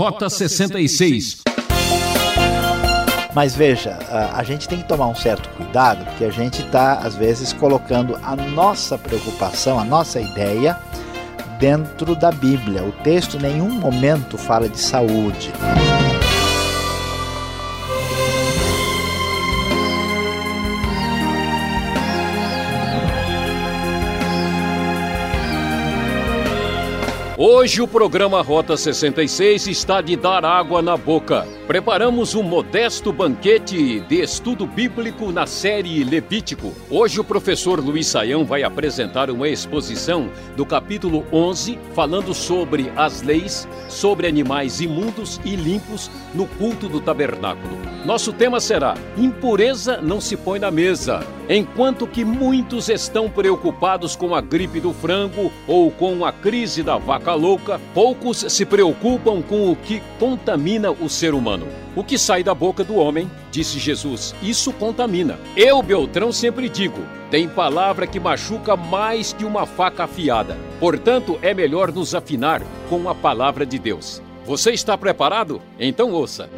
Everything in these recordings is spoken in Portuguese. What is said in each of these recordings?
Rota 66. Mas veja, a, gente tem que tomar um certo cuidado, porque a gente está, às vezes, colocando a nossa preocupação, a nossa ideia dentro da Bíblia. O texto em nenhum momento fala de saúde. Hoje o programa Rota 66 está de dar água na boca. Preparamos um modesto banquete de estudo bíblico na série Levítico. Hoje o professor Luiz Saião vai apresentar uma exposição do capítulo 11, falando sobre as leis sobre animais imundos e limpos no culto do tabernáculo. Nosso tema será: Impureza não se põe na mesa. Enquanto que muitos estão preocupados com a gripe do frango ou com a crise da vaca louca, poucos se preocupam com o que contamina o ser humano. O que sai da boca do homem, disse Jesus, isso contamina. Eu, Beltrão, sempre digo: tem palavra que machuca mais que uma faca afiada. Portanto, é melhor nos afinar com a palavra de Deus. Você está preparado? Então ouça.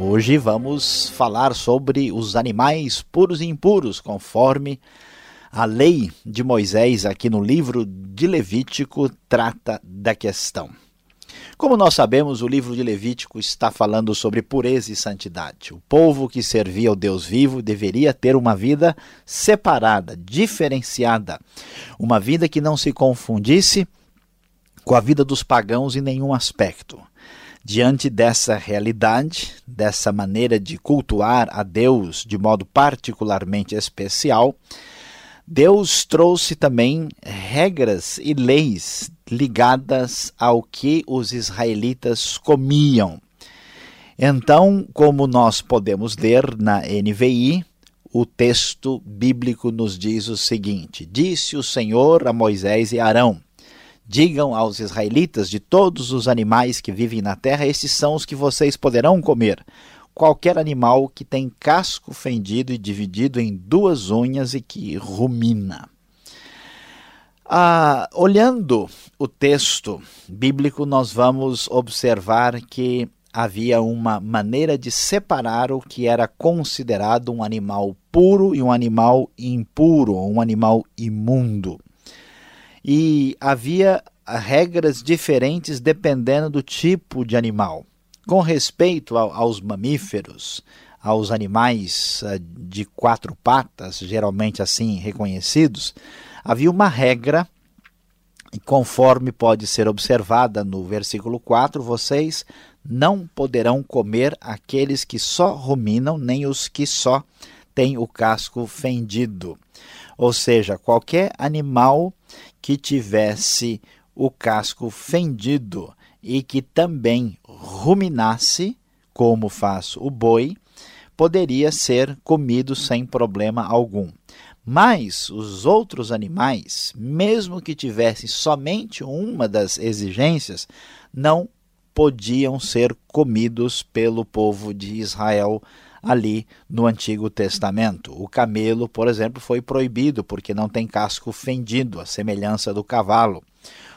Hoje vamos falar sobre os animais puros e impuros, conforme a lei de Moisés, aqui no livro de Levítico, trata da questão. Como nós sabemos, o livro de Levítico está falando sobre pureza e santidade. O povo que servia ao Deus vivo deveria ter uma vida separada, diferenciada, uma vida que não se confundisse com a vida dos pagãos em nenhum aspecto. Diante dessa realidade, dessa maneira de cultuar a Deus de modo particularmente especial, Deus trouxe também regras e leis ligadas ao que os israelitas comiam. Então, como nós podemos ler na NVI, o texto bíblico nos diz o seguinte: Disse o Senhor a Moisés e Arão: Digam aos israelitas de todos os animais que vivem na terra, estes são os que vocês poderão comer. Qualquer animal que tem casco fendido e dividido em duas unhas e que rumina. Ah, olhando o texto bíblico, nós vamos observar que havia uma maneira de separar o que era considerado um animal puro e um animal impuro, um animal imundo e havia regras diferentes dependendo do tipo de animal. Com respeito aos mamíferos, aos animais eh, de quatro patas, geralmente assim reconhecidos, havia uma regra, conforme pode ser observada no versículo 4, vocês não poderão comer aqueles que só ruminam, nem os que só têm o casco fendido. Ou seja, qualquer animal que tivesse o casco fendido e que também ruminasse, como faz o boi, poderia ser comido sem problema algum. Mas os outros animais, mesmo que tivessem somente uma das exigências, não podiam ser comidos pelo povo de Israel ali no Antigo Testamento. O camelo, por exemplo, foi proibido porque não tem casco fendido, a semelhança do cavalo.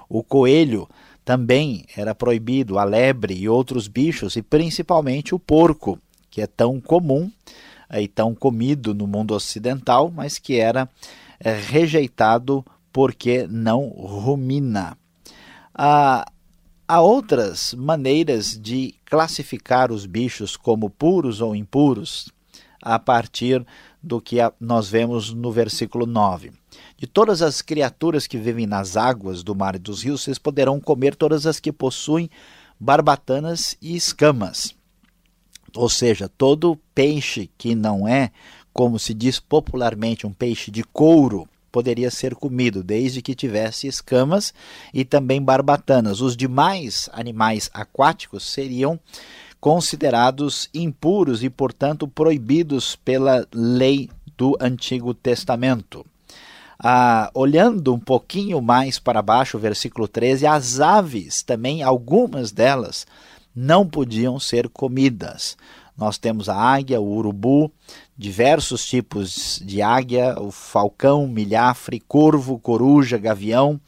O coelho também era proibido, a lebre e outros bichos, e principalmente o porco, que é tão comum e tão comido no mundo ocidental, mas que era é, rejeitado porque não rumina. Ah, Há outras maneiras de classificar os bichos como puros ou impuros, a partir do que nós vemos no versículo 9. De todas as criaturas que vivem nas águas do mar e dos rios, vocês poderão comer todas as que possuem barbatanas e escamas. Ou seja, todo peixe que não é, como se diz popularmente, um peixe de couro, poderia ser comido, desde que tivesse escamas e também barbatanas. Os demais animais aquáticos seriam considerados impuros e, portanto, proibidos pela lei do Antigo Testamento. Ah, olhando um pouquinho mais para baixo, versículo 13, as aves, também algumas delas, não podiam ser comidas. Nós temos a águia, o urubu, diversos tipos de águia, o falcão, milhafre, corvo, coruja, gavião.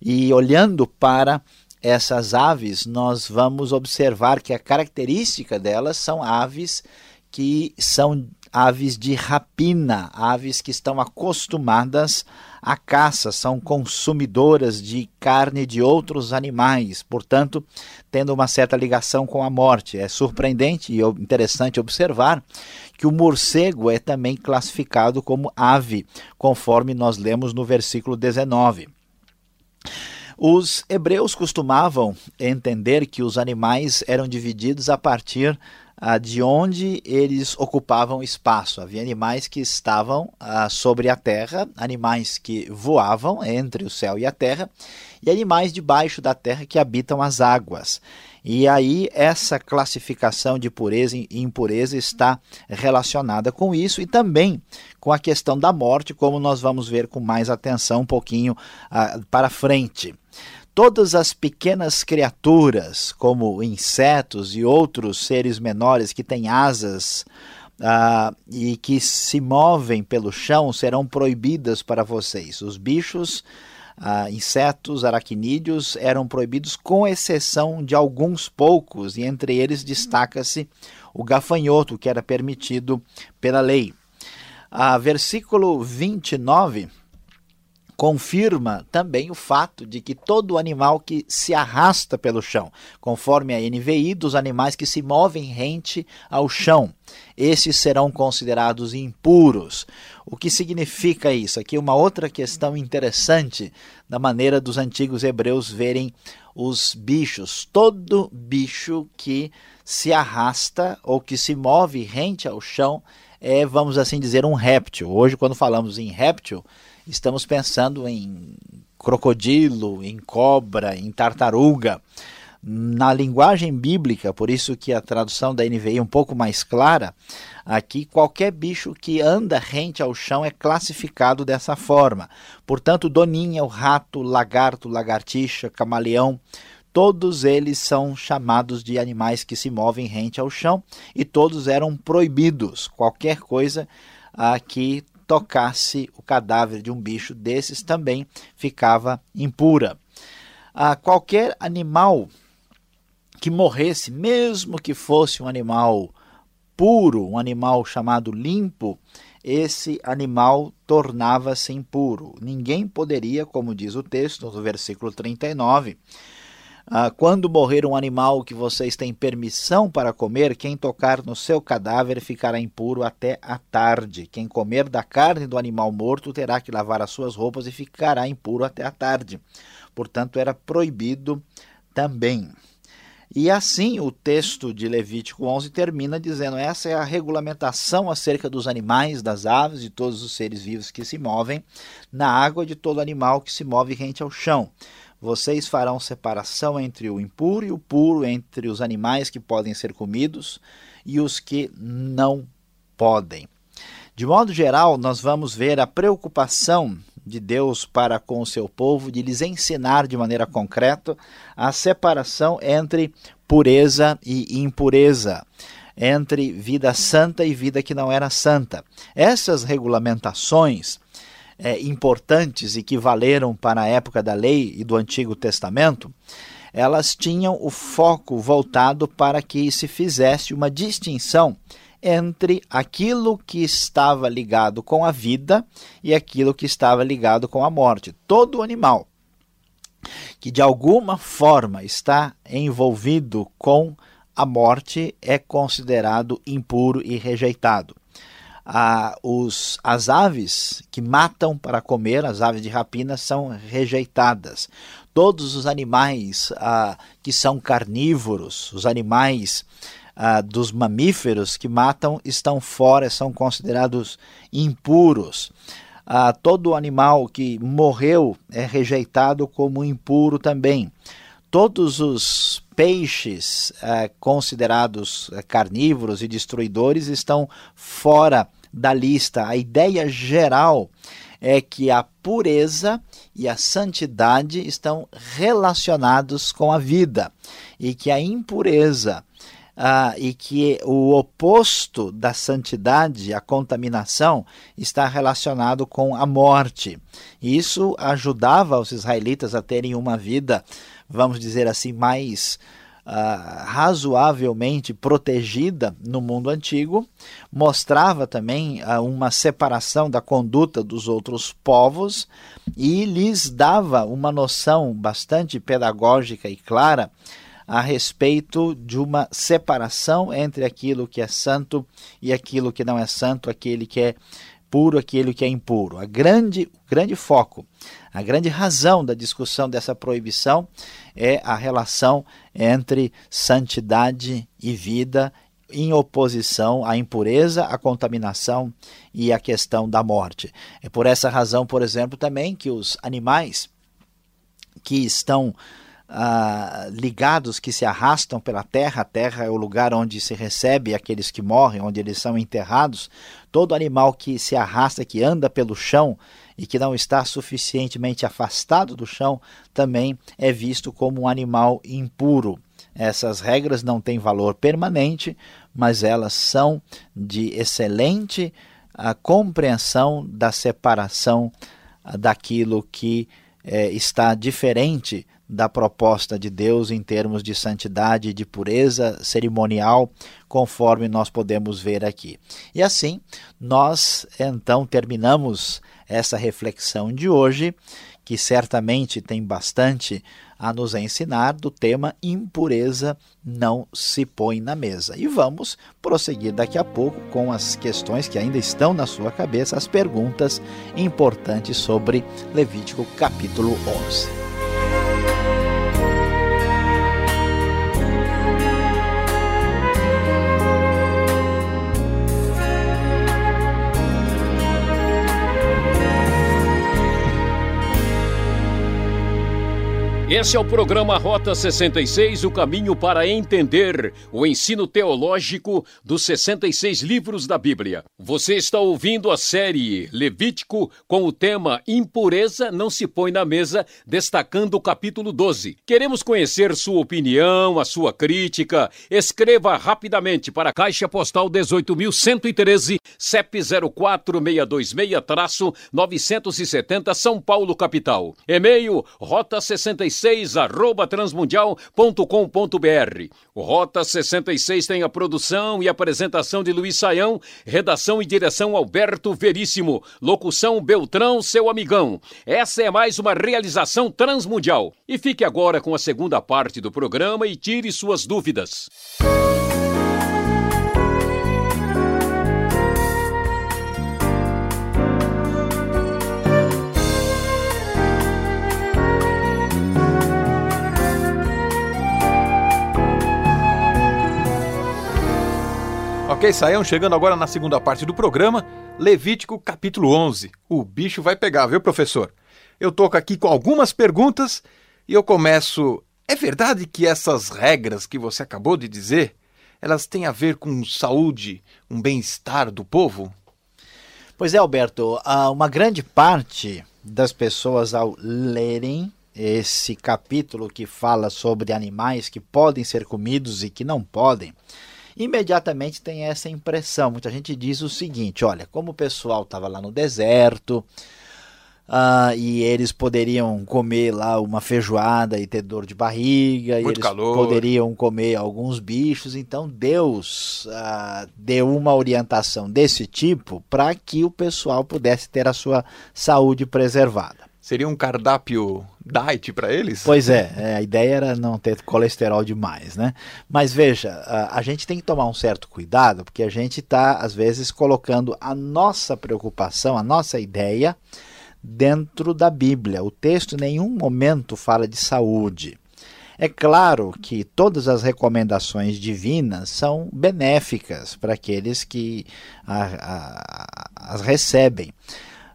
E olhando para essas aves, nós vamos observar que a característica delas são aves que são aves de rapina, aves que estão acostumadas à caça, são consumidoras de carne de outros animais, portanto, tendo uma certa ligação com a morte. É surpreendente e interessante observar que o morcego é também classificado como ave, conforme nós lemos no versículo 19. Os hebreus costumavam entender que os animais eram divididos a partir ah, de onde eles ocupavam espaço. Havia animais que estavam ah, sobre a terra, animais que voavam entre o céu e a terra, e animais debaixo da terra que habitam as águas. E aí essa classificação de pureza e impureza está relacionada com isso e também com a questão da morte, como nós vamos ver com mais atenção um pouquinho ah, para frente. Todas as pequenas criaturas, como insetos e outros seres menores que têm asas uh, e que se movem pelo chão, serão proibidas para vocês. Os bichos, uh, insetos, aracnídeos eram proibidos, com exceção de alguns poucos, e entre eles destaca-se o gafanhoto, que era permitido pela lei. Uh, versículo 29 confirma também o fato de que todo animal que se arrasta pelo chão, conforme a NVI, dos animais que se movem rente ao chão, esses serão considerados impuros. O que significa isso? Aqui uma outra questão interessante da maneira dos antigos hebreus verem os bichos. Todo bicho que se arrasta ou que se move rente ao chão é, vamos assim dizer, um réptil. Hoje, quando falamos em réptil, estamos pensando em crocodilo, em cobra, em tartaruga. Na linguagem bíblica, por isso que a tradução da NVI é um pouco mais clara, aqui qualquer bicho que anda rente ao chão é classificado dessa forma. Portanto, doninha, o rato, lagarto, lagartixa, camaleão, todos eles são chamados de animais que se movem rente ao chão e todos eram proibidos. Qualquer coisa ah, que tocasse o cadáver de um bicho desses também ficava impura. Ah, qualquer animal que morresse, mesmo que fosse um animal puro, um animal chamado limpo, esse animal tornava-se impuro. Ninguém poderia, como diz o texto no versículo 39, ah, quando morrer um animal que vocês têm permissão para comer, quem tocar no seu cadáver ficará impuro até a tarde. Quem comer da carne do animal morto terá que lavar as suas roupas e ficará impuro até a tarde. Portanto, era proibido também. E assim o texto de Levítico 11 termina dizendo: essa é a regulamentação acerca dos animais, das aves, de todos os seres vivos que se movem na água, de todo animal que se move rente ao chão. Vocês farão separação entre o impuro e o puro, entre os animais que podem ser comidos e os que não podem. De modo geral, nós vamos ver a preocupação de Deus para com o seu povo, de lhes ensinar de maneira concreta a separação entre pureza e impureza, entre vida santa e vida que não era santa. Essas regulamentações é, importantes e que valeram para a época da lei e do Antigo Testamento, elas tinham o foco voltado para que se fizesse uma distinção entre aquilo que estava ligado com a vida e aquilo que estava ligado com a morte. Todo animal que de alguma forma está envolvido com a morte é considerado impuro e rejeitado os, as aves que matam para comer, as aves de rapina, são rejeitadas. Todos os animais ah, que são carnívoros, os animais ah, dos mamíferos que matam, estão fora, são considerados impuros. Ah, todo animal que morreu é rejeitado como impuro também. Todos os peixes eh, considerados eh, carnívoros e destruidores estão fora da lista. A ideia geral é que a pureza e a santidade estão relacionados com a vida e que a impureza ah, e que o oposto da santidade, a contaminação, está relacionado com a morte. Isso ajudava os israelitas a terem uma vida, vamos dizer assim, mais Uh, razoavelmente protegida no mundo antigo, mostrava também uh, uma separação da conduta dos outros povos e lhes dava uma noção bastante pedagógica e clara a respeito de uma separação entre aquilo que é santo e aquilo que não é santo, aquele que é puro, aquele que é impuro. A grande, grande foco, a grande razão da discussão dessa proibição é a relação entre santidade e vida em oposição à impureza, à contaminação e à questão da morte. É por essa razão, por exemplo, também que os animais que estão ah, ligados que se arrastam pela terra. A terra é o lugar onde se recebe aqueles que morrem, onde eles são enterrados. Todo animal que se arrasta, que anda pelo chão e que não está suficientemente afastado do chão, também é visto como um animal impuro. Essas regras não têm valor permanente, mas elas são de excelente a ah, compreensão da separação ah, daquilo que eh, está diferente da proposta de Deus em termos de santidade e de pureza cerimonial, conforme nós podemos ver aqui. E assim, nós então terminamos essa reflexão de hoje, que certamente tem bastante a nos ensinar do tema impureza não se põe na mesa. E vamos prosseguir daqui a pouco com as questões que ainda estão na sua cabeça, as perguntas importantes sobre Levítico capítulo 11. Esse é o programa Rota 66, o caminho para entender o ensino teológico dos 66 livros da Bíblia. Você está ouvindo a série Levítico com o tema Impureza não se põe na mesa, destacando o capítulo 12. Queremos conhecer sua opinião, a sua crítica. Escreva rapidamente para a Caixa Postal 18.113, CEP 04626-970 São Paulo, capital. E-mail rota 66 66 arroba transmundial.com.br. Rota 66 tem a produção e apresentação de Luiz Saião, redação e direção Alberto Veríssimo, locução Beltrão, seu amigão. Essa é mais uma realização transmundial. E fique agora com a segunda parte do programa e tire suas dúvidas. Ok, Saião, chegando agora na segunda parte do programa, Levítico capítulo 11. O bicho vai pegar, viu, professor? Eu toco aqui com algumas perguntas e eu começo. É verdade que essas regras que você acabou de dizer, elas têm a ver com saúde, um bem-estar do povo? Pois é, Alberto, uma grande parte das pessoas ao lerem esse capítulo que fala sobre animais que podem ser comidos e que não podem, imediatamente tem essa impressão. Muita gente diz o seguinte: olha, como o pessoal estava lá no deserto. Uh, e eles poderiam comer lá uma feijoada e ter dor de barriga, Muito e eles calor. poderiam comer alguns bichos. Então Deus uh, deu uma orientação desse tipo para que o pessoal pudesse ter a sua saúde preservada. Seria um cardápio diet para eles? Pois é, é, a ideia era não ter colesterol demais, né? Mas veja, a, a gente tem que tomar um certo cuidado, porque a gente está, às vezes, colocando a nossa preocupação, a nossa ideia dentro da Bíblia. O texto em nenhum momento fala de saúde. É claro que todas as recomendações divinas são benéficas para aqueles que a, a, as recebem.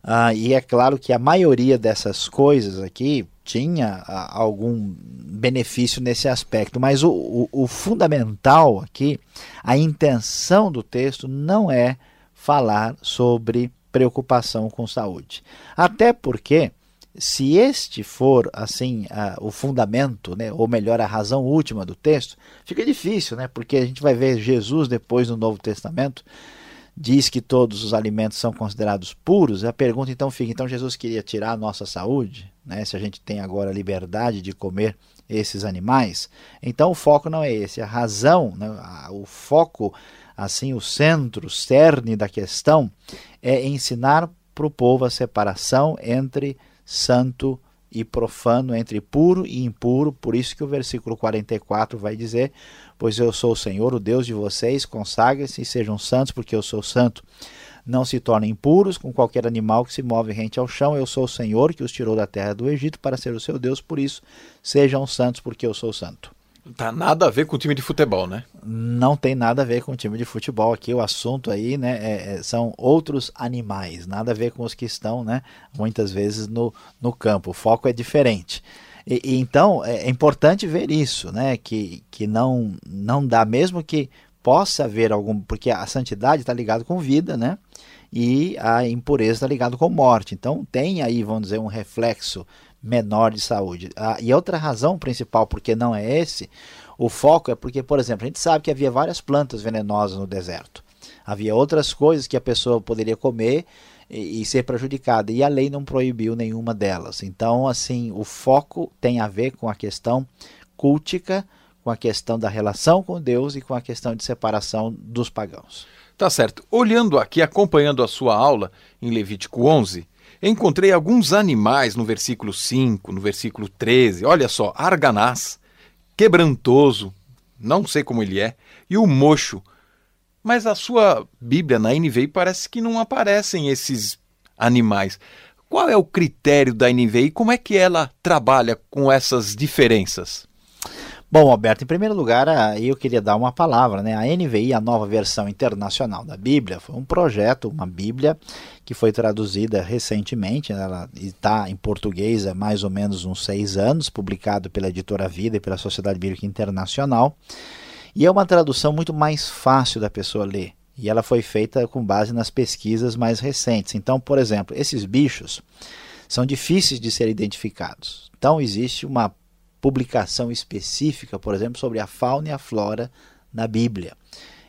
Ah, e é claro que a maioria dessas coisas aqui tinha algum benefício nesse aspecto, mas o, o, o fundamental aqui, a intenção do texto não é falar sobre preocupação com saúde. Até porque se este for assim a, o fundamento, né, ou melhor, a razão última do texto, fica difícil, né, porque a gente vai ver Jesus depois no Novo Testamento diz que todos os alimentos são considerados puros. A pergunta então fica: então Jesus queria tirar a nossa saúde, né, se a gente tem agora a liberdade de comer esses animais? Então o foco não é esse, a razão, né, o foco, assim, o centro, o cerne da questão é ensinar para o povo a separação entre santo e profano, entre puro e impuro. Por isso que o versículo 44 vai dizer: Pois eu sou o Senhor, o Deus de vocês, consagrem-se e sejam santos, porque eu sou santo. Não se tornem impuros com qualquer animal que se move rente ao chão. Eu sou o Senhor que os tirou da terra do Egito para ser o seu Deus, por isso sejam santos, porque eu sou santo. Tá nada a ver com o time de futebol, né? Não tem nada a ver com o time de futebol aqui. O assunto aí, né, é, é, são outros animais, nada a ver com os que estão, né, muitas vezes no, no campo. O foco é diferente. E, e então é, é importante ver isso, né, que, que não não dá mesmo que possa haver algum, porque a santidade está ligada com vida, né? E a impureza está ligada com morte. Então tem aí, vamos dizer, um reflexo menor de saúde. Ah, e outra razão principal porque não é esse, o foco é porque, por exemplo, a gente sabe que havia várias plantas venenosas no deserto. Havia outras coisas que a pessoa poderia comer e, ser prejudicada, e a lei não proibiu nenhuma delas. Então, assim, o foco tem a ver com a questão cultica, com a questão da relação com Deus e com a questão de separação dos pagãos. Tá certo. Olhando aqui, acompanhando a sua aula em Levítico 11, Encontrei alguns animais no versículo 5, no versículo 13. Olha só, arganaz, quebrantoso, não sei como ele é, e o mocho. Mas a sua Bíblia na NVI parece que não aparecem esses animais. Qual é o critério da NVI como é que ela trabalha com essas diferenças? Bom, Alberto, em primeiro lugar, eu queria dar uma palavra. Né? A NVI, a nova versão internacional da Bíblia, foi um projeto, uma Bíblia que foi traduzida recentemente. Ela está em português há mais ou menos uns seis anos, publicado pela Editora Vida e pela Sociedade Bíblica Internacional. E é uma tradução muito mais fácil da pessoa ler. E ela foi feita com base nas pesquisas mais recentes. Então, por exemplo, esses bichos são difíceis de ser identificados. Então, existe uma publicação específica, por exemplo, sobre a fauna e a flora na Bíblia,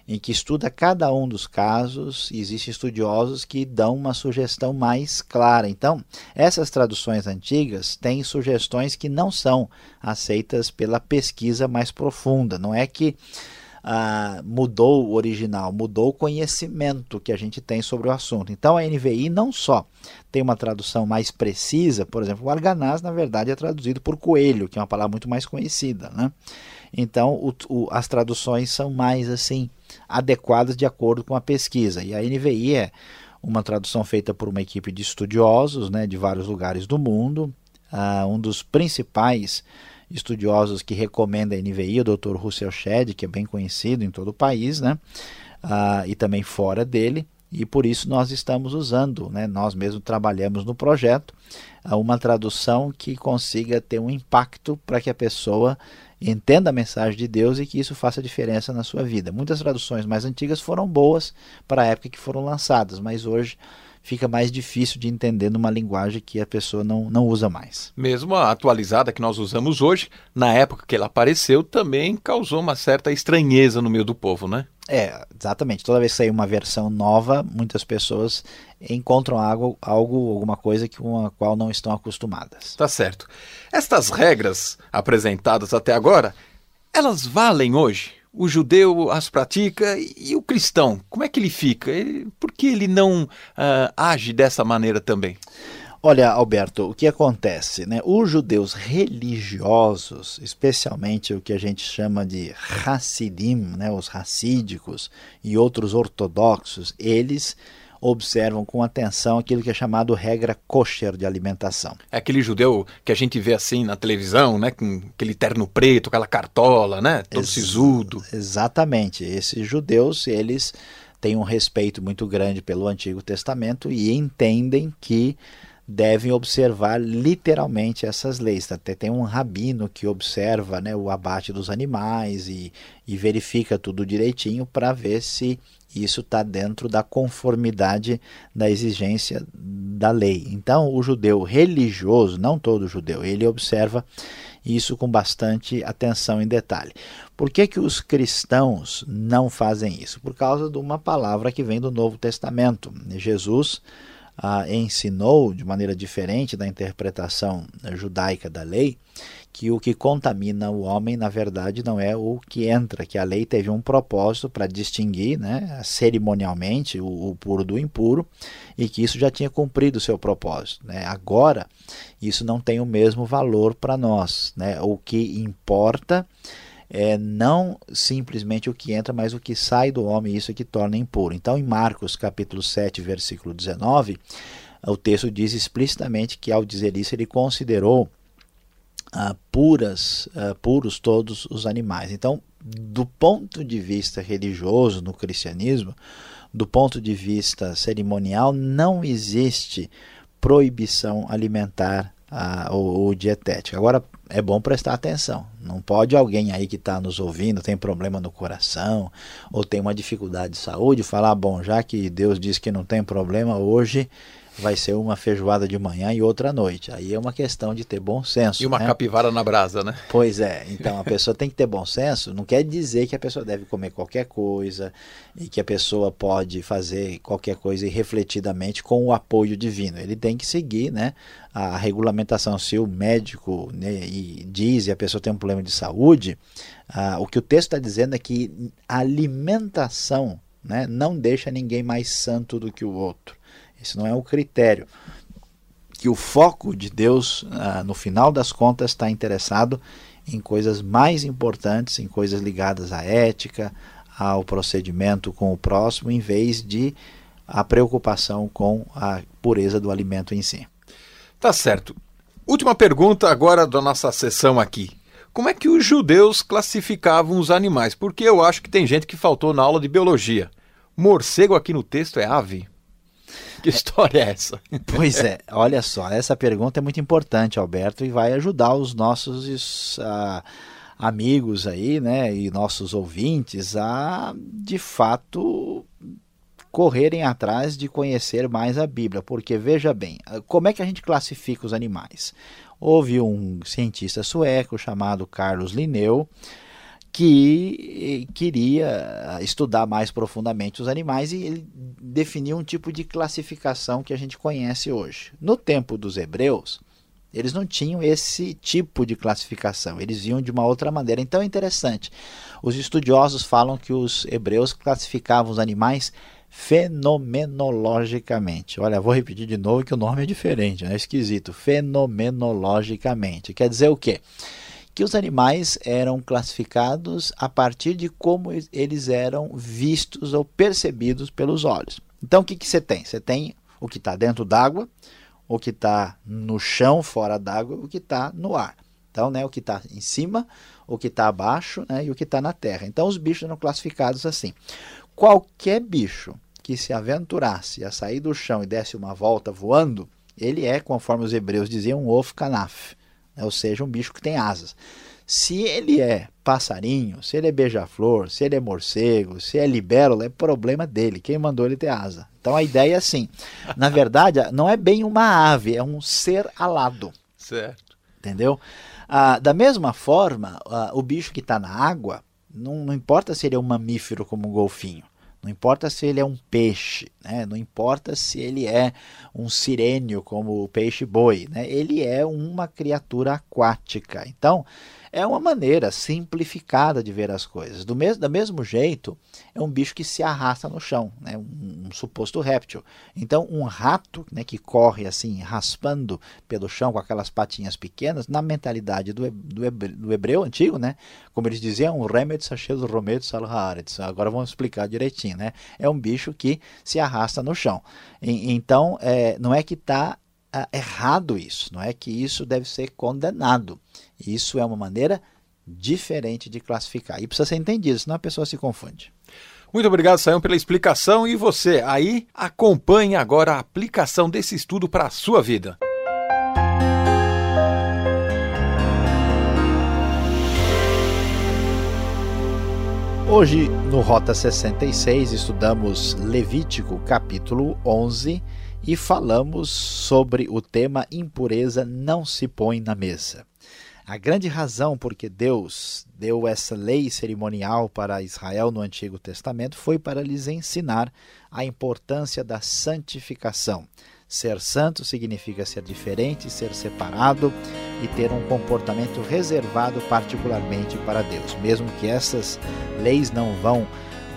em que estuda cada um dos casos, e existem estudiosos que dão uma sugestão mais clara. Então, essas traduções antigas têm sugestões que não são aceitas pela pesquisa mais profunda. Não é que ah, mudou o original, mudou o conhecimento que a gente tem sobre o assunto. Então a NVI não só tem uma tradução mais precisa, por exemplo, o arganaz na verdade é traduzido por coelho, que é uma palavra muito mais conhecida, né? Então o, o, as traduções são mais assim adequadas de acordo com a pesquisa. E a NVI é uma tradução feita por uma equipe de estudiosos, né, de vários lugares do mundo. Uh, um dos principais estudiosos que recomendam a NVI, o Dr. Russell Shedd, que é bem conhecido em todo o país, né? Ah, e também fora dele, e por isso nós estamos usando, né? nós mesmos trabalhamos no projeto, ah, uma tradução que consiga ter um impacto para que a pessoa entenda a mensagem de Deus e que isso faça diferença na sua vida. Muitas traduções mais antigas foram boas para a época que foram lançadas, mas hoje fica mais difícil de entender numa linguagem que a pessoa não, não usa mais. Mesmo a atualizada que nós usamos hoje, na época que ela apareceu, também causou uma certa estranheza no meio do povo, né? É, exatamente. Toda vez que sai uma versão nova, muitas pessoas encontram algo, algo alguma coisa com a qual não estão acostumadas. Tá certo. Estas regras apresentadas até agora, elas valem hoje? O judeu as pratica e o cristão, como é que ele fica? Ele, por que ele não uh, age dessa maneira também? Olha, Alberto, o que acontece? Né? Os judeus religiosos, especialmente o que a gente chama de Hassidim, né? os racídicos e outros ortodoxos, eles observam com atenção aquilo que é chamado regra kosher de alimentação. É aquele judeu que a gente vê assim na televisão, né, com aquele terno preto, aquela cartola, né, todo Ex sisudo. Exatamente. Esses judeus, eles têm um respeito muito grande pelo Antigo Testamento e entendem que devem observar literalmente essas leis. Até tem um rabino que observa né, o abate dos animais e, e verifica tudo direitinho para ver se isso está dentro da conformidade da exigência da lei. Então, o judeu religioso, não todo judeu, ele observa isso com bastante atenção em detalhe. Por que, que os cristãos não fazem isso? Por causa de uma palavra que vem do Novo Testamento. Jesus ah, ensinou de maneira diferente da interpretação judaica da lei que o que contamina o homem, na verdade, não é o que entra, que a lei teve um propósito para distinguir né, cerimonialmente o, o, puro do impuro e que isso já tinha cumprido o seu propósito. Né? Agora, isso não tem o mesmo valor para nós. Né? O que importa é não simplesmente o que entra, mas o que sai do homem, isso é que torna impuro. Então, em Marcos capítulo 7, versículo 19, o texto diz explicitamente que ao dizer isso ele considerou ah, puras, ah, puros todos os animais. Então, do ponto de vista religioso no cristianismo, do ponto de vista cerimonial, não existe proibição alimentar ou, ou dietética. Agora, é bom prestar atenção. Não pode alguém aí que está nos ouvindo, tem problema no coração ou tem uma dificuldade de saúde, falar: bom, já que Deus diz que não tem problema, hoje vai ser uma feijoada de manhã e outra à noite. Aí é uma questão de ter bom senso. E uma né? capivara na brasa, né? Pois é. Então a pessoa tem que ter bom senso. Não quer dizer que a pessoa deve comer qualquer coisa e que a pessoa pode fazer qualquer coisa irrefletidamente com o apoio divino. Ele tem que seguir, né? A regulamentação. Se o médico né, e diz e a pessoa tem um problema de saúde, ah, o que o texto está dizendo é que a alimentação né, não deixa ninguém mais santo do que o outro. Esse não é o critério. Que o foco de Deus, ah, no final das contas, está interessado em coisas mais importantes, em coisas ligadas à ética, ao procedimento com o próximo, em vez de a preocupação com a pureza do alimento em si. Tá certo. Última pergunta agora da nossa sessão aqui. Como é que os judeus classificavam os animais? Porque eu acho que tem gente que faltou na aula de biologia. Morcego aqui no texto é ave? Que história é essa? Pois é, olha só, essa pergunta é muito importante, Alberto, e vai ajudar os nossos uh, amigos aí, né, e nossos ouvintes a, de fato, correrem atrás de conhecer mais a Bíblia, porque veja bem, como é que a gente classifica os animais? Houve um cientista sueco chamado Carlos Linneu, que eh, queria estudar mais profundamente os animais e ele definiu um tipo de classificação que a gente conhece hoje. No tempo dos hebreus, eles não tinham esse tipo de classificação, eles iam de uma outra maneira. Então é interessante. Os estudiosos falam que os hebreus classificavam os animais fenomenologicamente. Olha, vou repetir de novo que o nome é diferente, é né? esquisito. Fenomenologicamente. Quer dizer o quê? Que os animais eram classificados a partir de como eles eram vistos ou percebidos pelos olhos. Então, o que, que você tem? Você tem o que está dentro d'água, o que está no chão, fora d'água, o que está no ar. Então, né, o que está em cima, o que está abaixo né, e o que está na terra. Então, os bichos eram classificados assim. Qualquer bicho que se aventurasse a sair do chão e desse uma volta voando, ele é, conforme os hebreus diziam, um of kanaf né? ou seja, um bicho que tem asas. Se ele é passarinho, se ele é beija-flor, se ele é morcego, se é libélula, é problema dele. Quem mandou ele ter asa? Então a ideia é assim. Na verdade, não é bem uma ave, é um ser alado. Certo. Entendeu? Ah, da mesma forma, ah, o bicho que está na água, não, não importa se ele é um mamífero como um golfinho. Não importa se ele é um peixe, né? não importa se ele é um sirênio como o peixe-boi, né? ele é uma criatura aquática. Então, é uma maneira simplificada de ver as coisas. Do mesmo, do mesmo jeito, é um bicho que se arrasta no chão, né? um, um suposto réptil. Então, um rato né, que corre assim, raspando pelo chão com aquelas patinhas pequenas, na mentalidade do, do, hebreu, do hebreu antigo, né? como eles diziam, um remet sachez salhaaretz. Agora vamos explicar direitinho. Né? É um bicho que se arrasta no chão. E, então, é, não é que está ah, errado isso, não é que isso deve ser condenado. Isso é uma maneira diferente de classificar. E precisa ser entendido, senão a pessoa se confunde. Muito obrigado, Sayão, pela explicação. E você, aí, acompanhe agora a aplicação desse estudo para a sua vida. Hoje, no Rota 66, estudamos Levítico capítulo 11 e falamos sobre o tema impureza não se põe na mesa. A grande razão por que Deus deu essa lei cerimonial para Israel no Antigo Testamento foi para lhes ensinar a importância da santificação. Ser santo significa ser diferente, ser separado e ter um comportamento reservado particularmente para Deus. Mesmo que essas leis não vão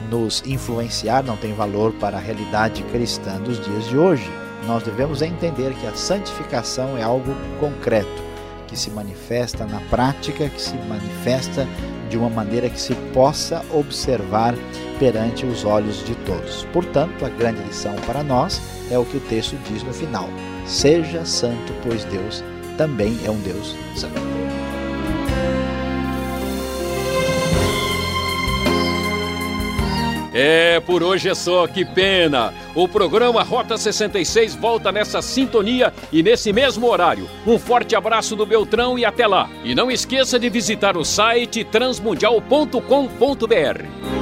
nos influenciar, não tem valor para a realidade cristã dos dias de hoje. Nós devemos entender que a santificação é algo concreto que se manifesta na prática, que se manifesta de uma maneira que se possa observar perante os olhos de todos. Portanto, a grande lição para nós é o que o texto diz no final: Seja santo, pois Deus também é um Deus santo. É, por hoje é só, que pena. O programa Rota 66 volta nessa sintonia e nesse mesmo horário. Um forte abraço do Beltrão e até lá. E não esqueça de visitar o site transmundial.com.br.